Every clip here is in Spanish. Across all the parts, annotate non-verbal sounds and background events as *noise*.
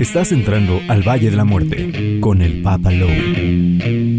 Estás entrando al Valle de la Muerte con el Papa Lowe.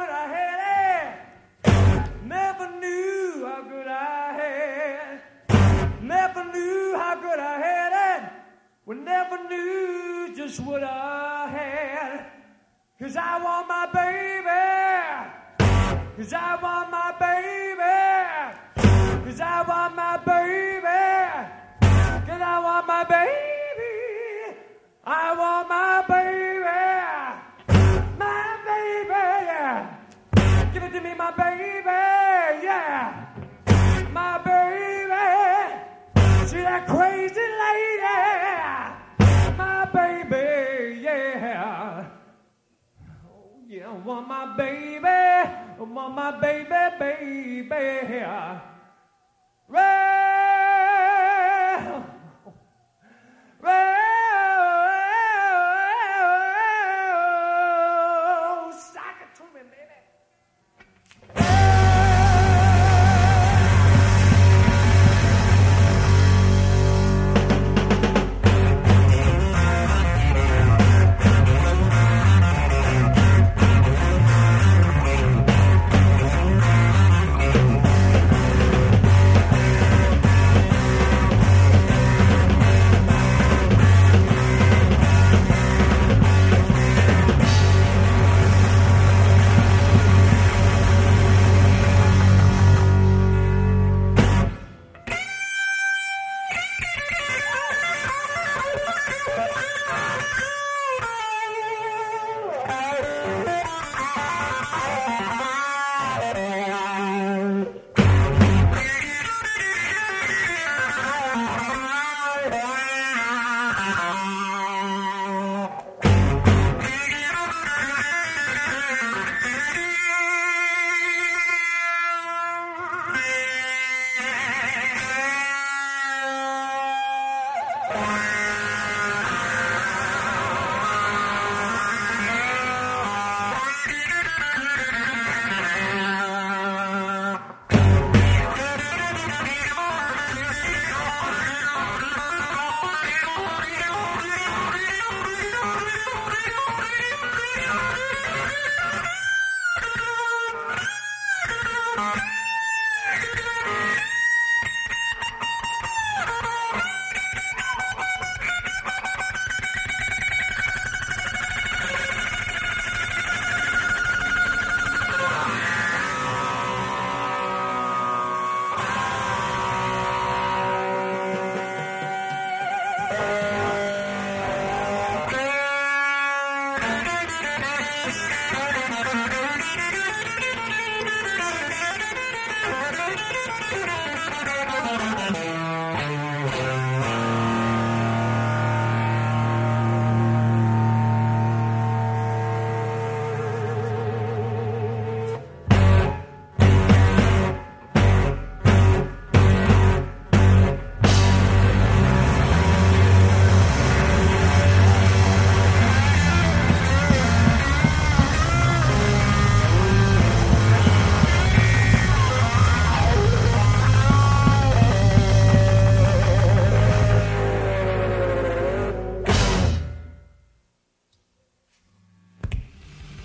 good I had it. Never knew how good I had. Never knew how good I had it. We never knew just what I had. Cause I want my baby. Cause I want my baby. Cause I want my baby. Cause I want my baby. I want my baby. crazy lady, my baby, yeah. Oh, yeah, want my baby, want my baby, baby, yeah. Right.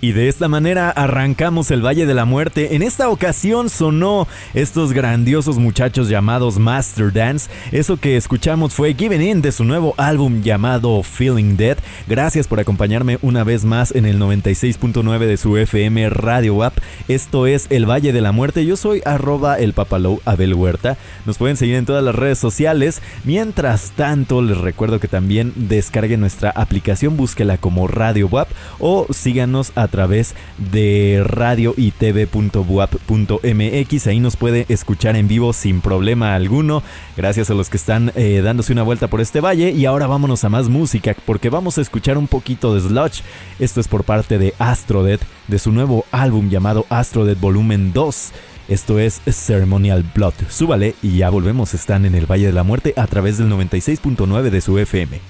Y de esta manera arrancamos el Valle de la Muerte. En esta ocasión sonó estos grandiosos muchachos llamados Master Dance. Eso que escuchamos fue Given In de su nuevo álbum llamado Feeling Dead. Gracias por acompañarme una vez más en el 96.9 de su FM Radio App. Esto es El Valle de la Muerte. Yo soy arroba el papalow Abel Huerta. Nos pueden seguir en todas las redes sociales. Mientras tanto, les recuerdo que también descarguen nuestra aplicación, búsquela como Radio WAP o síganos a través de radioitv.buap.mx. Ahí nos puede escuchar en vivo sin problema alguno. Gracias a los que están eh, dándose una vuelta por este valle. Y ahora vámonos a más música porque vamos a escuchar un poquito de Sludge. Esto es por parte de Astrodead, de su nuevo álbum llamado Astrodead Volumen 2. Esto es Ceremonial Blood. Súbale y ya volvemos. Están en el Valle de la Muerte a través del 96.9 de su FM.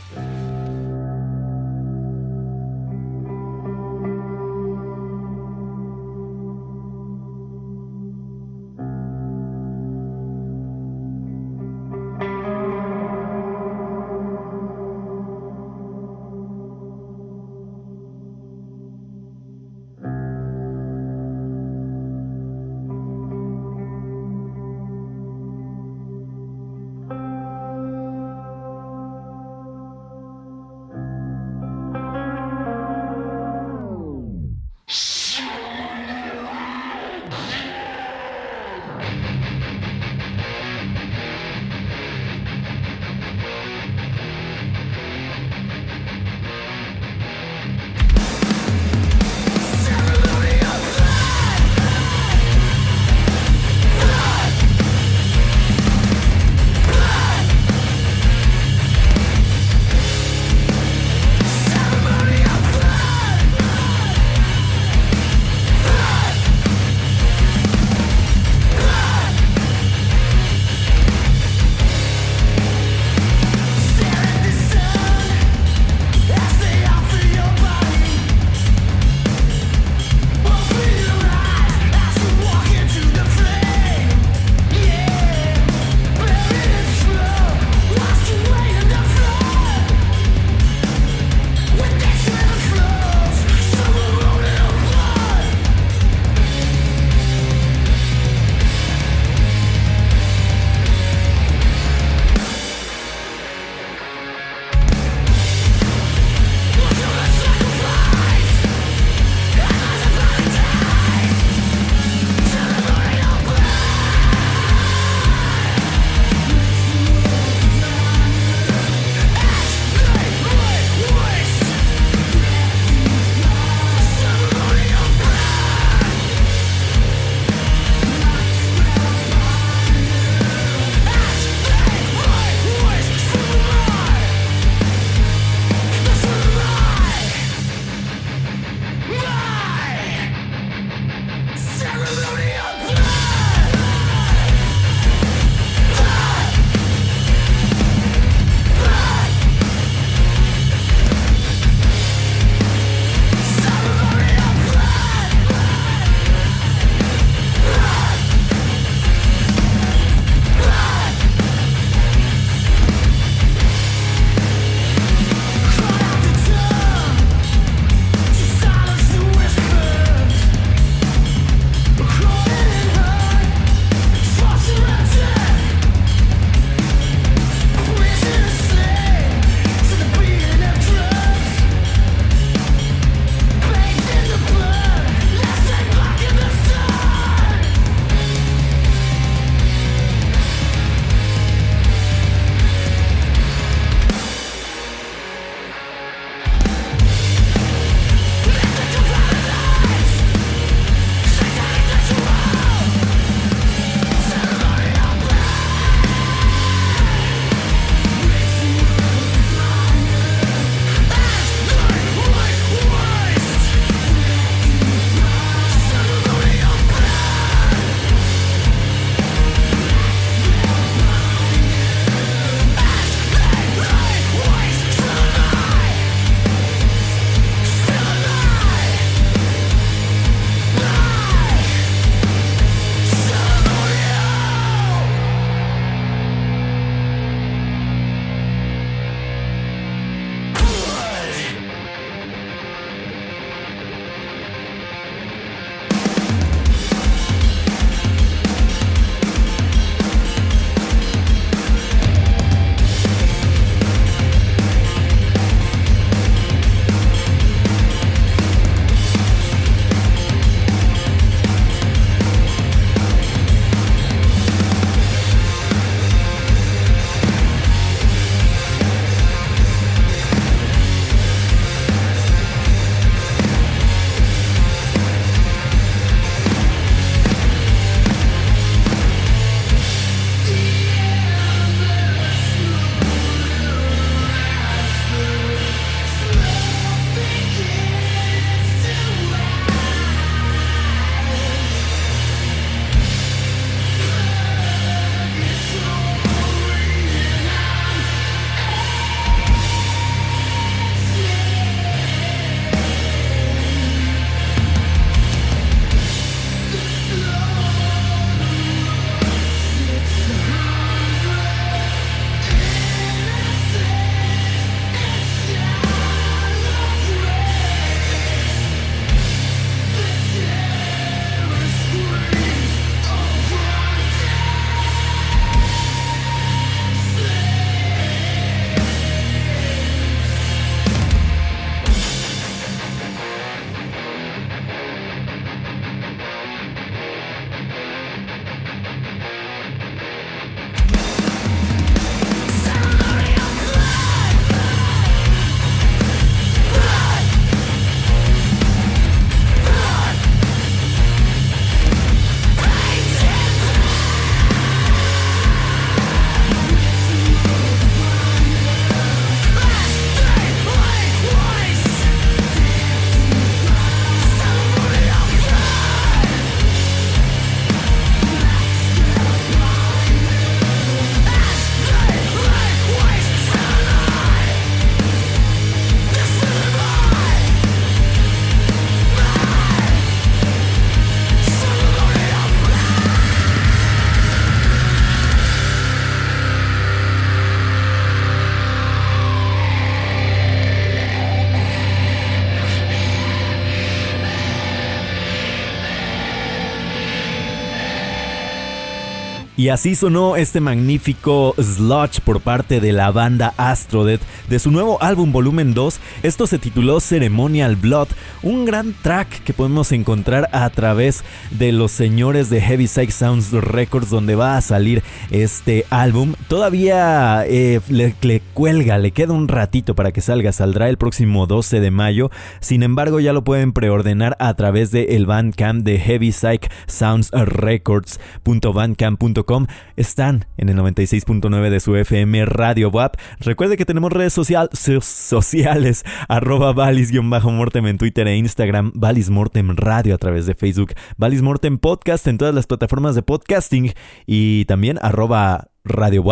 Y así sonó este magnífico sludge por parte de la banda Astrodeath de su nuevo álbum Volumen 2. Esto se tituló Ceremonial Blood, un gran track que podemos encontrar a través de los señores de Heavy Psych Sounds Records donde va a salir este álbum. Todavía eh, le, cuelga, le queda un ratito para que salga, saldrá el próximo 12 de mayo. Sin embargo, ya lo pueden preordenar a través de el Bandcamp de Heavy Psych Sounds Records.bandcamp.com están en el 96.9 de su FM Radio WAP. Recuerde que tenemos redes social, sociales, *laughs* arroba valis-mortem en Twitter e Instagram, Valis Mortem Radio a través de Facebook, Valis Mortem Podcast en todas las plataformas de podcasting y también arroba Radio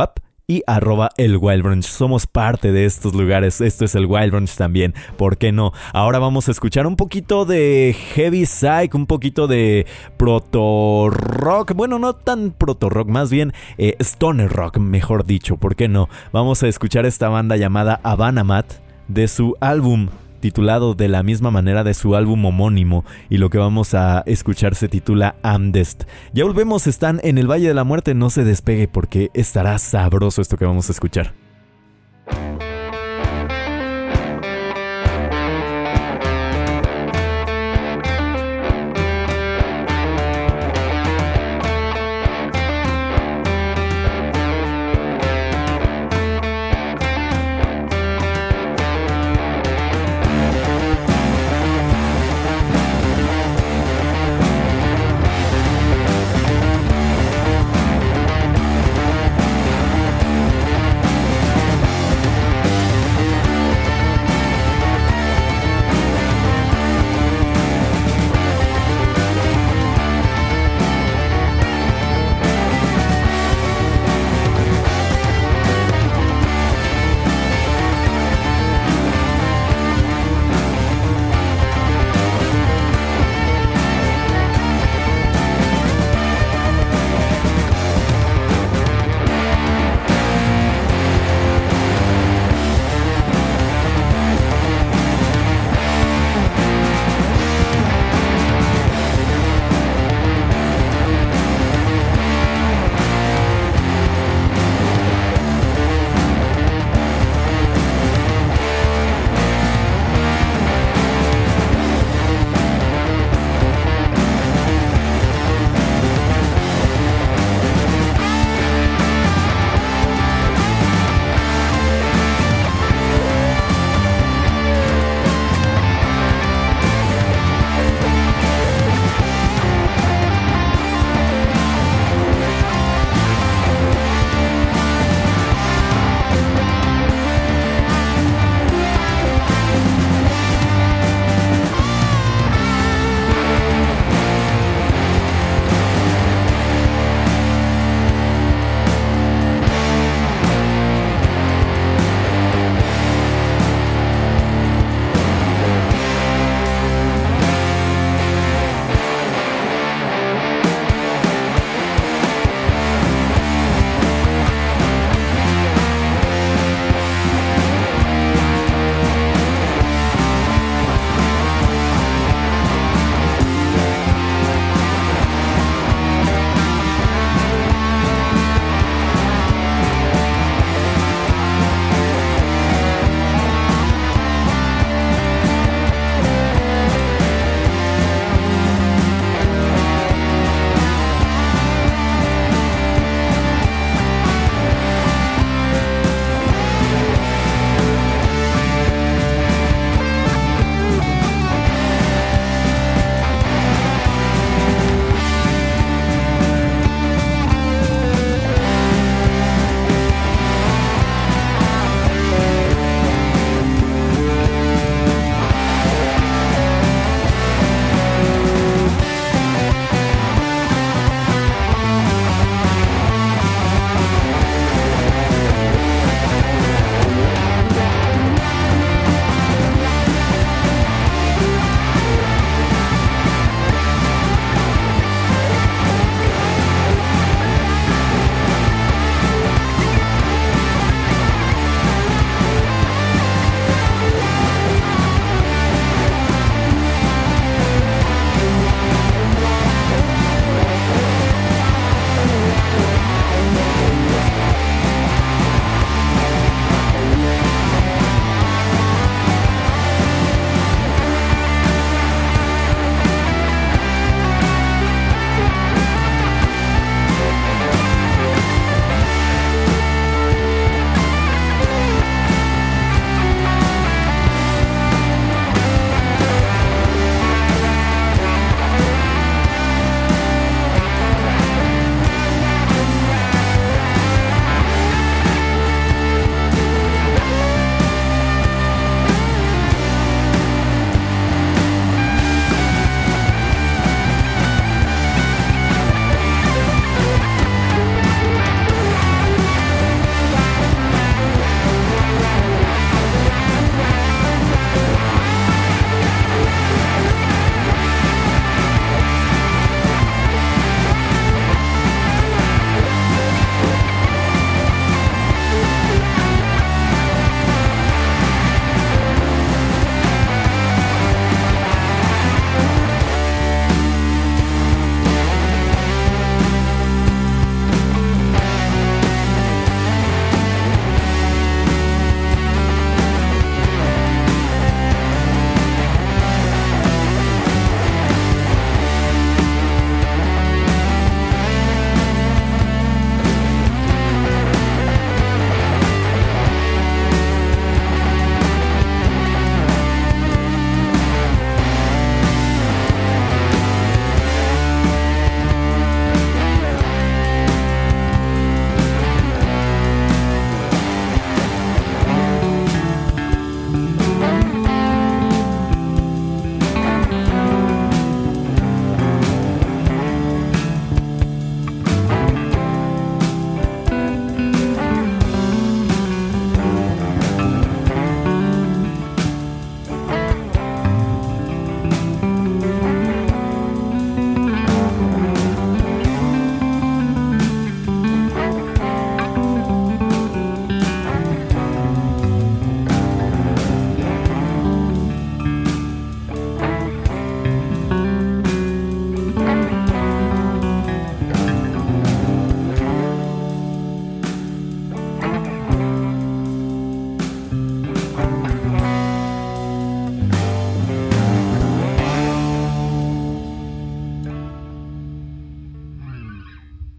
y arroba el Wild Brunch. Somos parte de estos lugares. Esto es el Wild Brunch también. ¿Por qué no? Ahora vamos a escuchar un poquito de Heavy Psych, un poquito de proto rock. Bueno, no tan proto rock, más bien eh, stoner rock, mejor dicho. ¿Por qué no? Vamos a escuchar esta banda llamada Havana Mat de su álbum titulado de la misma manera de su álbum homónimo y lo que vamos a escuchar se titula Amdest. Ya volvemos, están en el Valle de la Muerte, no se despegue porque estará sabroso esto que vamos a escuchar.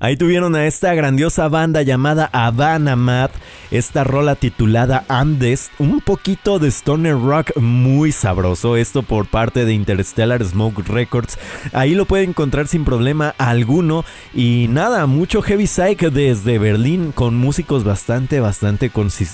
Ahí tuvieron a esta grandiosa banda llamada Havana Mad, esta rola titulada Andes, un poquito de stoner rock muy sabroso, esto por parte de Interstellar Smoke Records. Ahí lo pueden encontrar sin problema alguno y nada, mucho heavy psych desde Berlín con músicos bastante bastante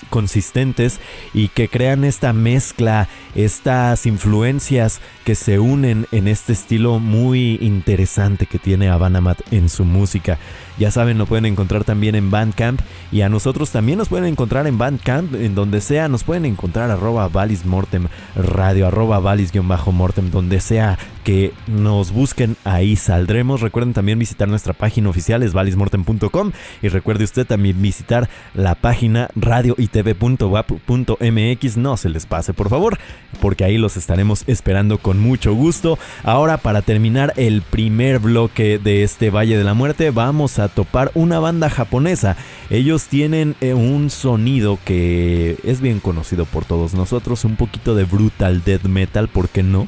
consistentes y que crean esta mezcla, estas influencias que se unen en este estilo muy interesante que tiene Havana Mad en su música. Ya saben, lo pueden encontrar también en Bandcamp. Y a nosotros también nos pueden encontrar en Bandcamp, en donde sea. Nos pueden encontrar arroba Valis Mortem Radio, arroba Valis-Mortem, donde sea que nos busquen, ahí saldremos. Recuerden también visitar nuestra página oficial, es valismortem.com. Y recuerde usted también visitar la página radioitv.wap.mx. No se les pase, por favor, porque ahí los estaremos esperando con mucho gusto. Ahora, para terminar el primer bloque de este Valle de la Muerte, vamos a topar una banda japonesa. Ellos tienen eh, un sonido que es bien conocido por todos nosotros, un poquito de brutal death metal, ¿por qué no?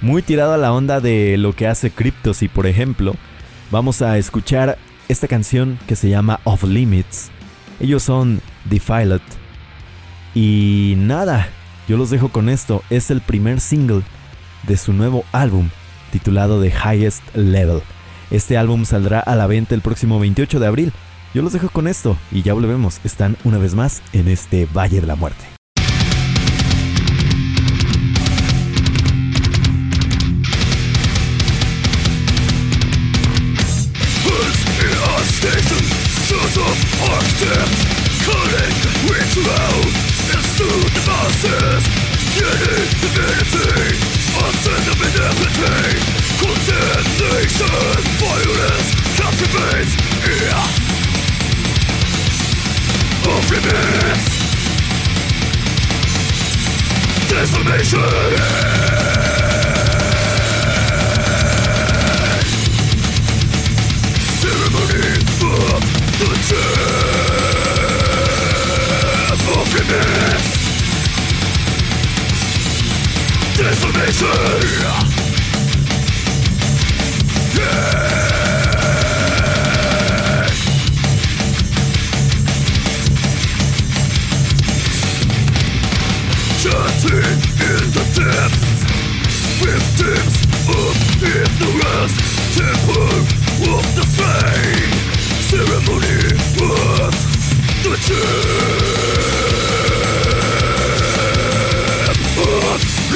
Muy tirado a la onda de lo que hace Cryptosy, por ejemplo. Vamos a escuchar esta canción que se llama Off Limits. Ellos son Defiled. Y nada, yo los dejo con esto. Es el primer single de su nuevo álbum titulado The Highest Level. Este álbum saldrá a la venta el próximo 28 de abril. Yo los dejo con esto y ya volvemos. Están una vez más en este Valle de la Muerte. Condemnation, violence captivates ear Of limits Desolation. Ceremony of the death Desolation in the depths Victims of ignorance Temple of the Ceremony of the of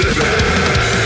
living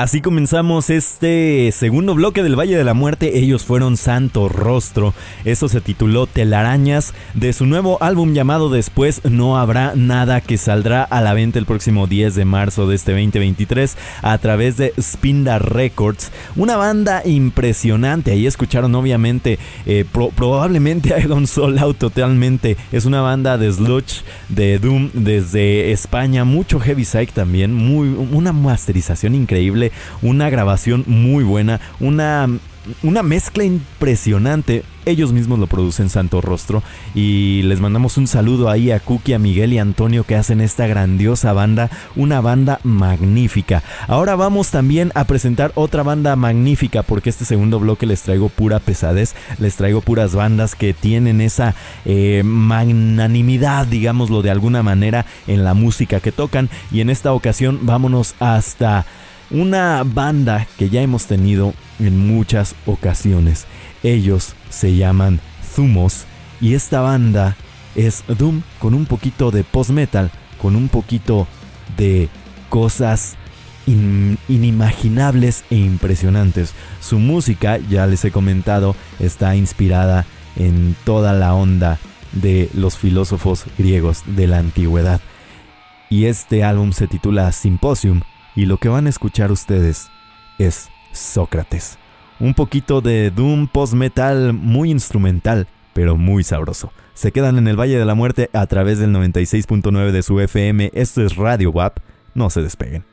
Así comenzamos este segundo bloque del Valle de la Muerte. Ellos fueron Santo Rostro. Eso se tituló Telarañas de su nuevo álbum llamado Después No Habrá Nada que saldrá a la venta el próximo 10 de marzo de este 2023 a través de Spinda Records. Una banda impresionante. Ahí escucharon obviamente eh, probablemente I Don't Soul Out totalmente. Es una banda de sludge, de doom desde España. Mucho heavy psych también. Muy, una masterización increíble una grabación muy buena, una una mezcla impresionante. Ellos mismos lo producen Santo Rostro. Y les mandamos un saludo ahí a Cookie, a Miguel y a Antonio que hacen esta grandiosa banda. Una banda magnífica. Ahora vamos también a presentar otra banda magnífica. Porque este segundo bloque les traigo pura pesadez. Les traigo puras bandas que tienen esa eh, magnanimidad, digámoslo de alguna manera, en la música que tocan. Y en esta ocasión vámonos hasta una banda que ya hemos tenido en muchas ocasiones. Ellos se llaman Zumos y esta banda es Doom con un poquito de post-metal, con un poquito de cosas inimaginables e impresionantes. Su música, ya les he comentado, está inspirada en toda la onda de los filósofos griegos de la antigüedad. Y este álbum se titula Symposium y lo que van a escuchar ustedes es Sócrates. Un poquito de Doom post-metal muy instrumental, pero muy sabroso. Se quedan en el Valle de la Muerte a través del 96.9 de su FM. Esto es Radio WAP. No se despeguen.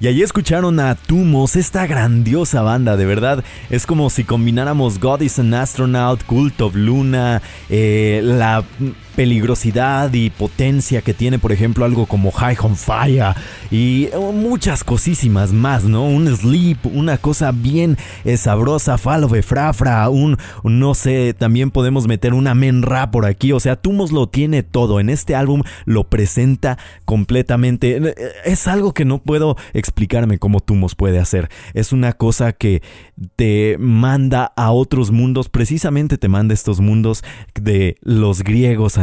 Y allí escucharon a Tumos, esta grandiosa banda, de verdad. Es como si combináramos God is an Astronaut, Cult of Luna, eh, la peligrosidad y potencia que tiene, por ejemplo, algo como High on Fire y muchas cosísimas más, ¿no? Un sleep, una cosa bien eh, sabrosa, Falo Frafra, un, no sé, también podemos meter una menra por aquí, o sea, Tumos lo tiene todo, en este álbum lo presenta completamente, eh, es algo que no puedo explicarme cómo Tumos puede hacer, es una cosa que te manda a otros mundos, precisamente te manda estos mundos de los griegos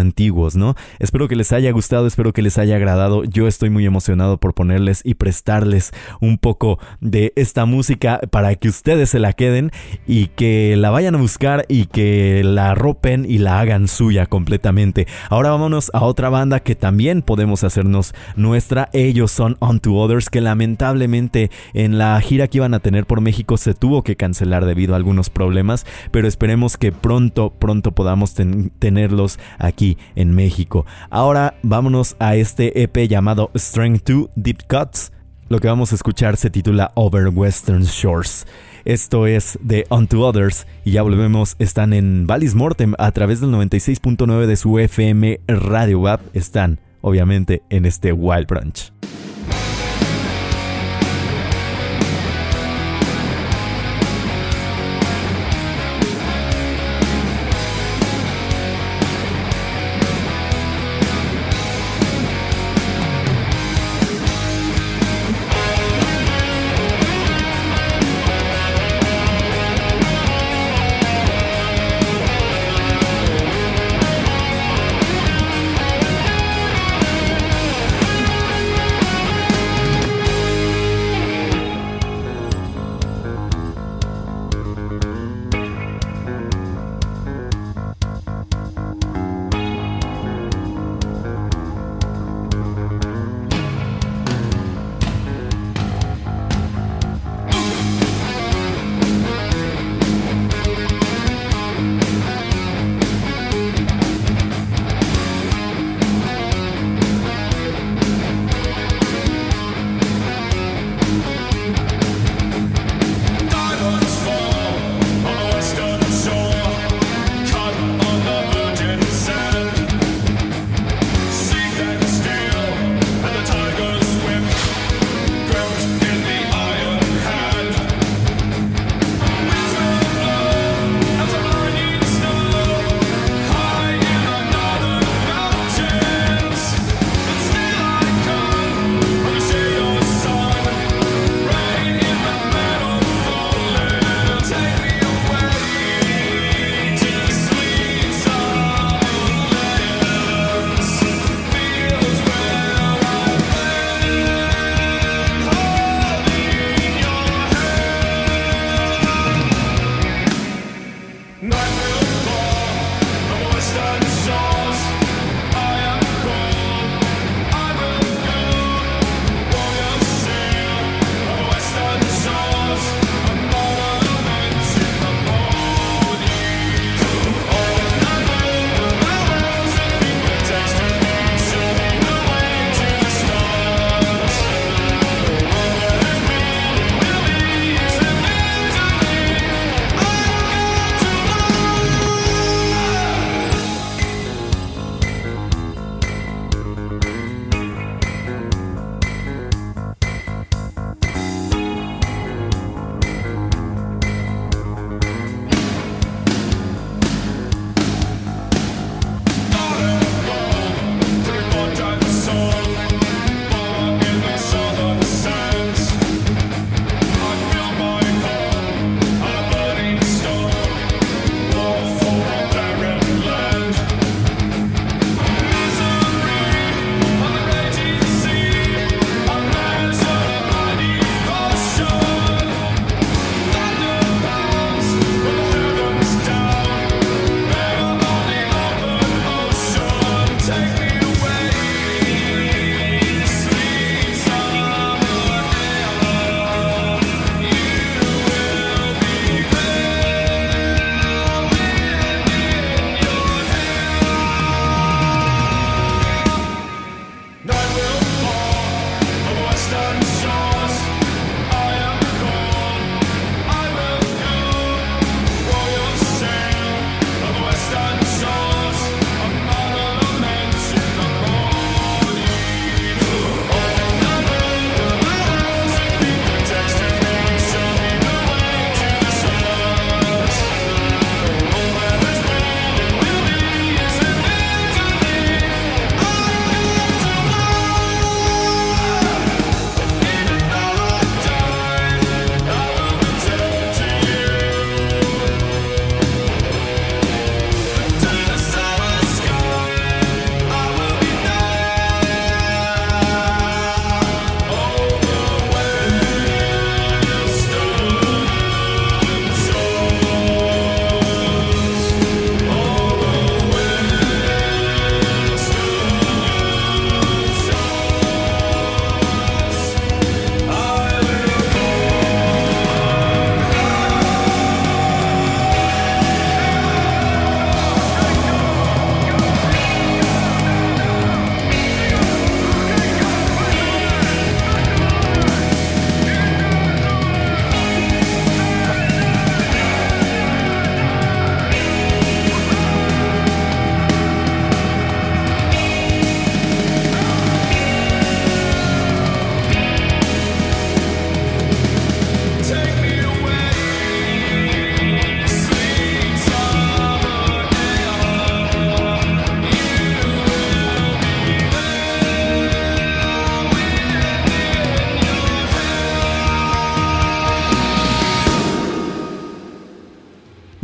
¿no? Espero que les haya gustado, espero que les haya agradado. Yo estoy muy emocionado por ponerles y prestarles un poco de esta música para que ustedes se la queden y que la vayan a buscar y que la ropen y la hagan suya completamente. Ahora vámonos a otra banda que también podemos hacernos nuestra. Ellos son Unto Others que lamentablemente en la gira que iban a tener por México se tuvo que cancelar debido a algunos problemas, pero esperemos que pronto, pronto podamos tenerlos aquí en México. Ahora vámonos a este EP llamado Strength 2 Deep Cuts. Lo que vamos a escuchar se titula Over Western Shores. Esto es de Unto Others y ya volvemos. Están en Valis Mortem a través del 96.9 de su FM Radio Web. Están, obviamente, en este Wild Branch.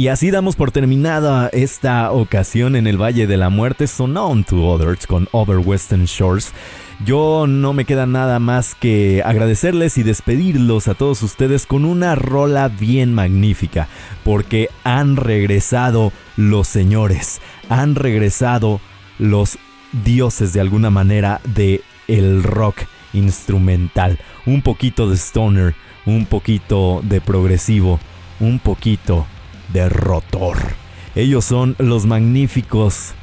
Y así damos por terminada esta ocasión en el Valle de la Muerte, Son On to Others con Over Western Shores. Yo no me queda nada más que agradecerles y despedirlos a todos ustedes con una rola bien magnífica, porque han regresado los señores, han regresado los dioses de alguna manera de el rock instrumental, un poquito de stoner, un poquito de progresivo, un poquito de rotor. Ellos son los magníficos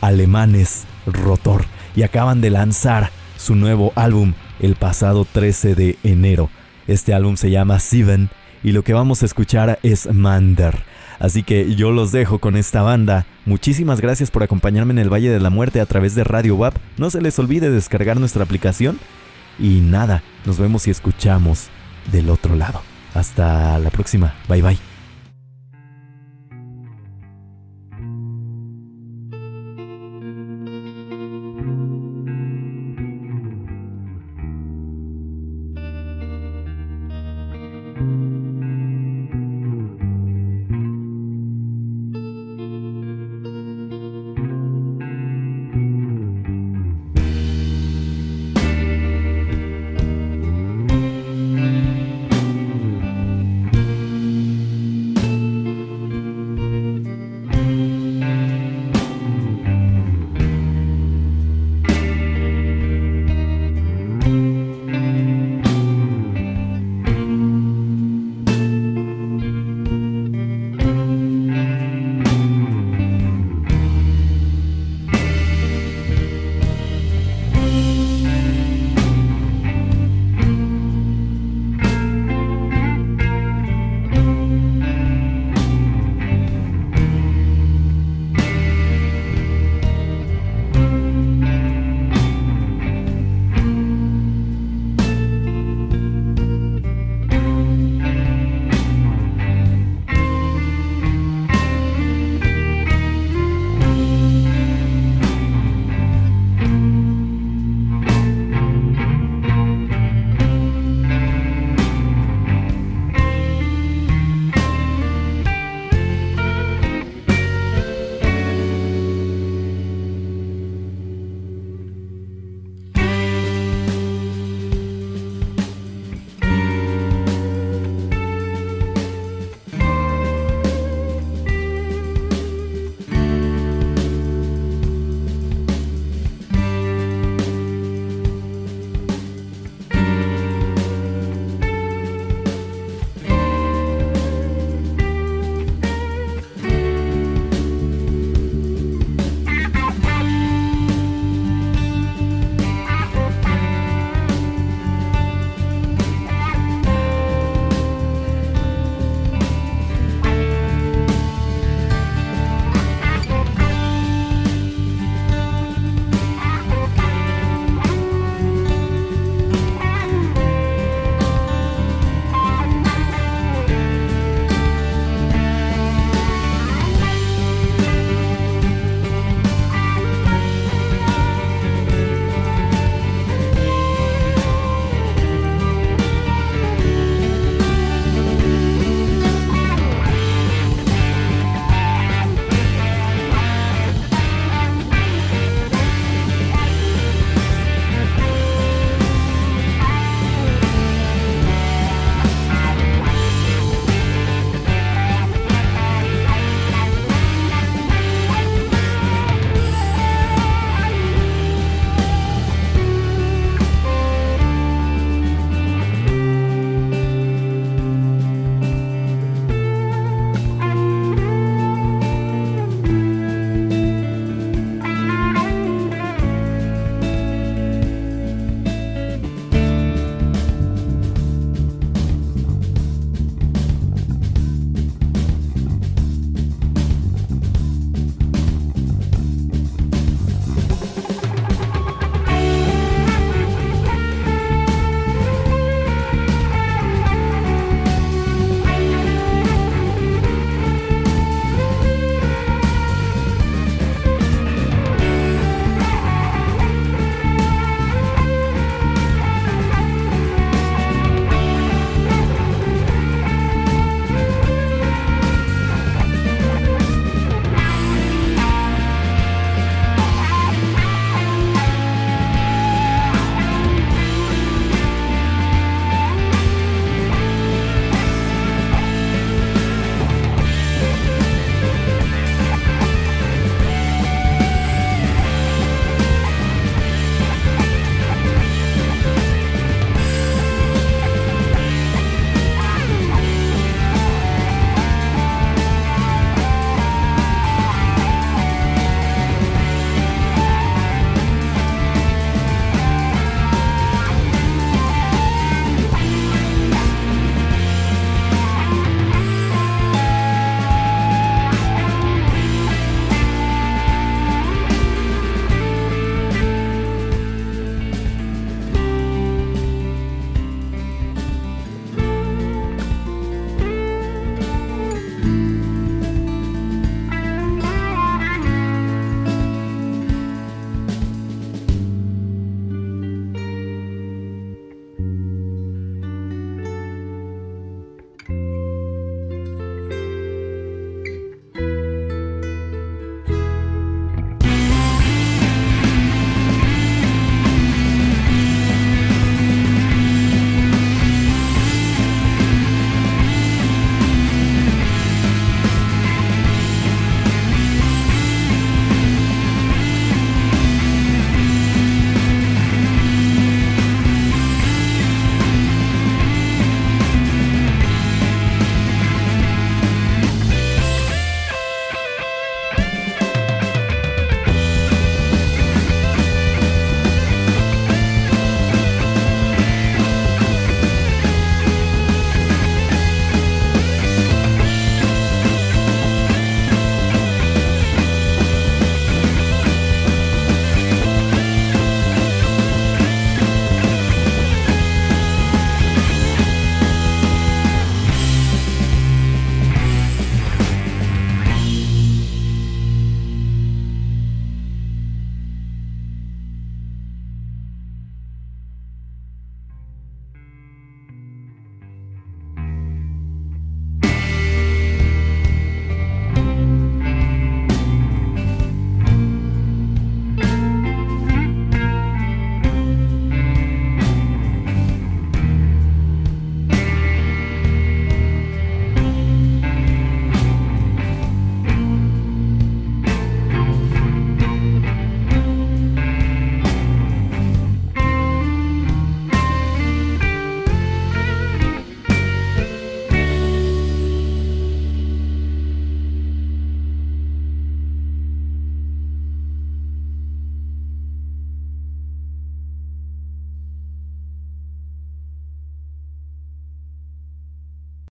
alemanes Rotor y acaban de lanzar su nuevo álbum el pasado 13 de enero. Este álbum se llama Seven y lo que vamos a escuchar es Mander. Así que yo los dejo con esta banda. Muchísimas gracias por acompañarme en el Valle de la Muerte a través de Radio WAP. No se les olvide descargar nuestra aplicación. Y nada, nos vemos y escuchamos del otro lado. Hasta la próxima. Bye bye.